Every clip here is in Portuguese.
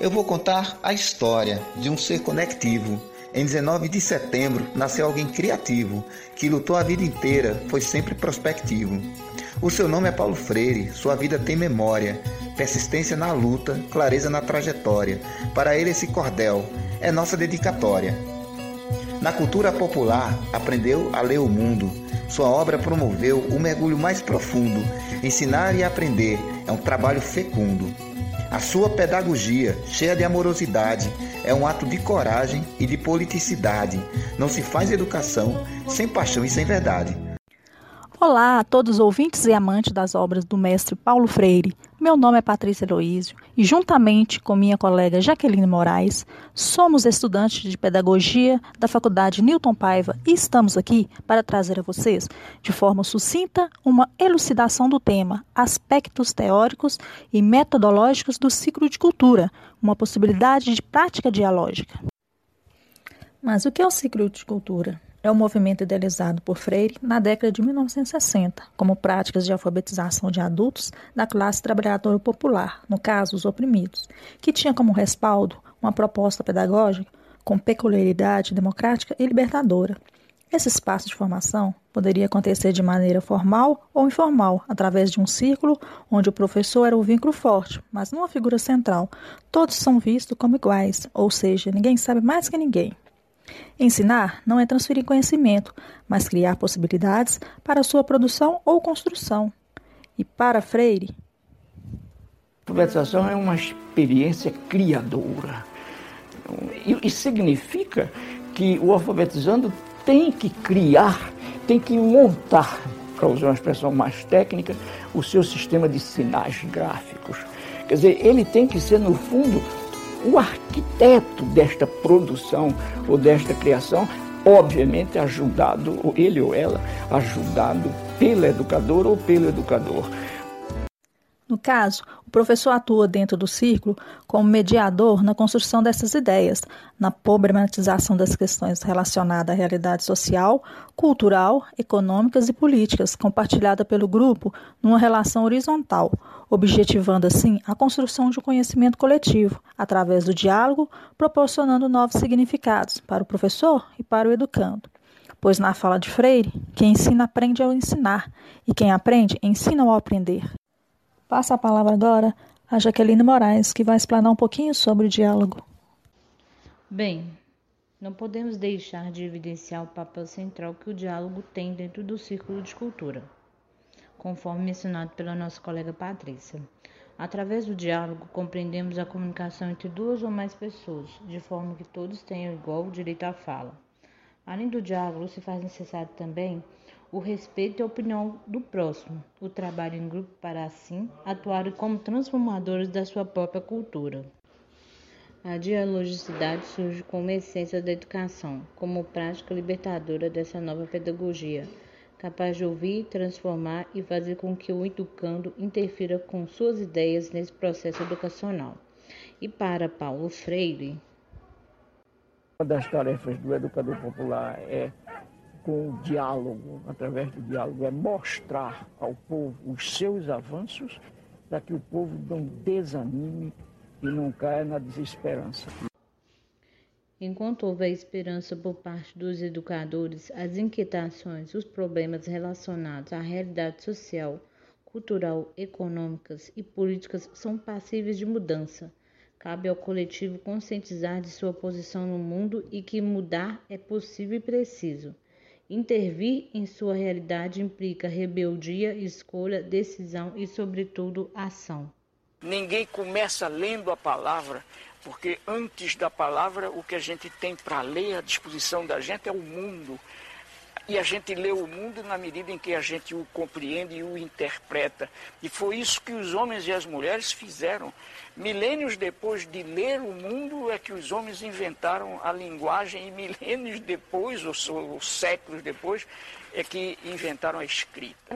Eu vou contar a história de um ser conectivo. Em 19 de setembro nasceu alguém criativo, que lutou a vida inteira, foi sempre prospectivo. O seu nome é Paulo Freire, sua vida tem memória, persistência na luta, clareza na trajetória. Para ele, esse cordel é nossa dedicatória. Na cultura popular, aprendeu a ler o mundo. Sua obra promoveu o mergulho mais profundo. Ensinar e aprender é um trabalho fecundo. A sua pedagogia, cheia de amorosidade, é um ato de coragem e de politicidade. Não se faz educação sem paixão e sem verdade. Olá a todos os ouvintes e amantes das obras do mestre Paulo Freire. Meu nome é Patrícia Heloísio e, juntamente com minha colega Jaqueline Moraes, somos estudantes de Pedagogia da Faculdade Newton Paiva e estamos aqui para trazer a vocês, de forma sucinta, uma elucidação do tema Aspectos Teóricos e Metodológicos do Ciclo de Cultura, uma possibilidade de prática dialógica. Mas o que é o ciclo de cultura? É o movimento idealizado por Freire na década de 1960, como práticas de alfabetização de adultos da classe trabalhadora popular, no caso, os oprimidos, que tinha como respaldo uma proposta pedagógica com peculiaridade democrática e libertadora. Esse espaço de formação poderia acontecer de maneira formal ou informal, através de um círculo onde o professor era o vínculo forte, mas não a figura central. Todos são vistos como iguais, ou seja, ninguém sabe mais que ninguém. Ensinar não é transferir conhecimento, mas criar possibilidades para sua produção ou construção. E para Freire, alfabetização é uma experiência criadora. E significa que o alfabetizando tem que criar, tem que montar, para usar uma expressão mais técnica, o seu sistema de sinais gráficos. Quer dizer, ele tem que ser, no fundo, o arquiteto desta produção ou desta criação, obviamente ajudado, ele ou ela, ajudado pelo educador ou pelo educador. No caso, o professor atua dentro do círculo como mediador na construção dessas ideias, na problematização das questões relacionadas à realidade social, cultural, econômicas e políticas, compartilhada pelo grupo numa relação horizontal, objetivando assim a construção de um conhecimento coletivo, através do diálogo, proporcionando novos significados para o professor e para o educando. Pois na fala de Freire, quem ensina aprende ao ensinar, e quem aprende ensina ao aprender. Passa a palavra agora a Jaqueline Moraes, que vai explanar um pouquinho sobre o diálogo. Bem, não podemos deixar de evidenciar o papel central que o diálogo tem dentro do círculo de cultura, conforme mencionado pela nossa colega Patrícia. Através do diálogo, compreendemos a comunicação entre duas ou mais pessoas, de forma que todos tenham igual direito à fala. Além do diálogo, se faz necessário também o respeito e a opinião do próximo, o trabalho em grupo para assim atuar como transformadores da sua própria cultura. A dialogicidade surge como essência da educação, como prática libertadora dessa nova pedagogia, capaz de ouvir, transformar e fazer com que o educando interfira com suas ideias nesse processo educacional. E para Paulo Freire, uma das tarefas do educador popular é com o diálogo, através do diálogo, é mostrar ao povo os seus avanços para que o povo não desanime e não caia na desesperança. Enquanto houver esperança por parte dos educadores, as inquietações, os problemas relacionados à realidade social, cultural, econômicas e políticas são passíveis de mudança. Cabe ao coletivo conscientizar de sua posição no mundo e que mudar é possível e preciso. Intervir em sua realidade implica rebeldia, escolha, decisão e, sobretudo, ação. Ninguém começa lendo a palavra, porque antes da palavra, o que a gente tem para ler à disposição da gente é o mundo. E a gente lê o mundo na medida em que a gente o compreende e o interpreta. E foi isso que os homens e as mulheres fizeram. Milênios depois de ler o mundo é que os homens inventaram a linguagem, e milênios depois, ou, ou séculos depois, é que inventaram a escrita.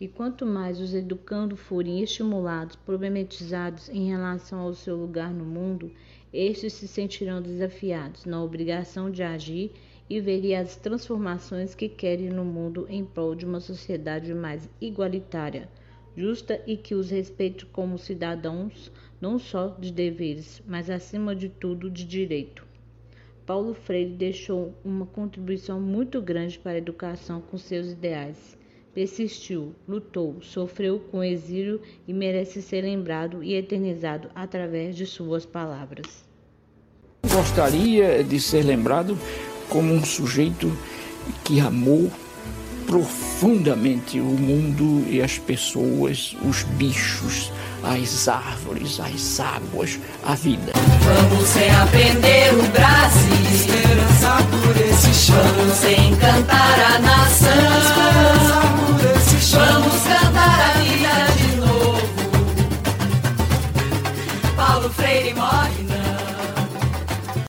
E quanto mais os educando forem estimulados, problematizados em relação ao seu lugar no mundo, estes se sentirão desafiados na obrigação de agir e veria as transformações que querem no mundo em prol de uma sociedade mais igualitária, justa e que os respeite como cidadãos não só de deveres, mas acima de tudo de direito. Paulo Freire deixou uma contribuição muito grande para a educação com seus ideais. Persistiu, lutou, sofreu com exílio e merece ser lembrado e eternizado através de suas palavras. Gostaria de ser lembrado como um sujeito que amou profundamente o mundo e as pessoas, os bichos, as árvores, as águas, a vida. Vamos reaprender o Brasil, esperança por esse chão. Vamos encantar a nação.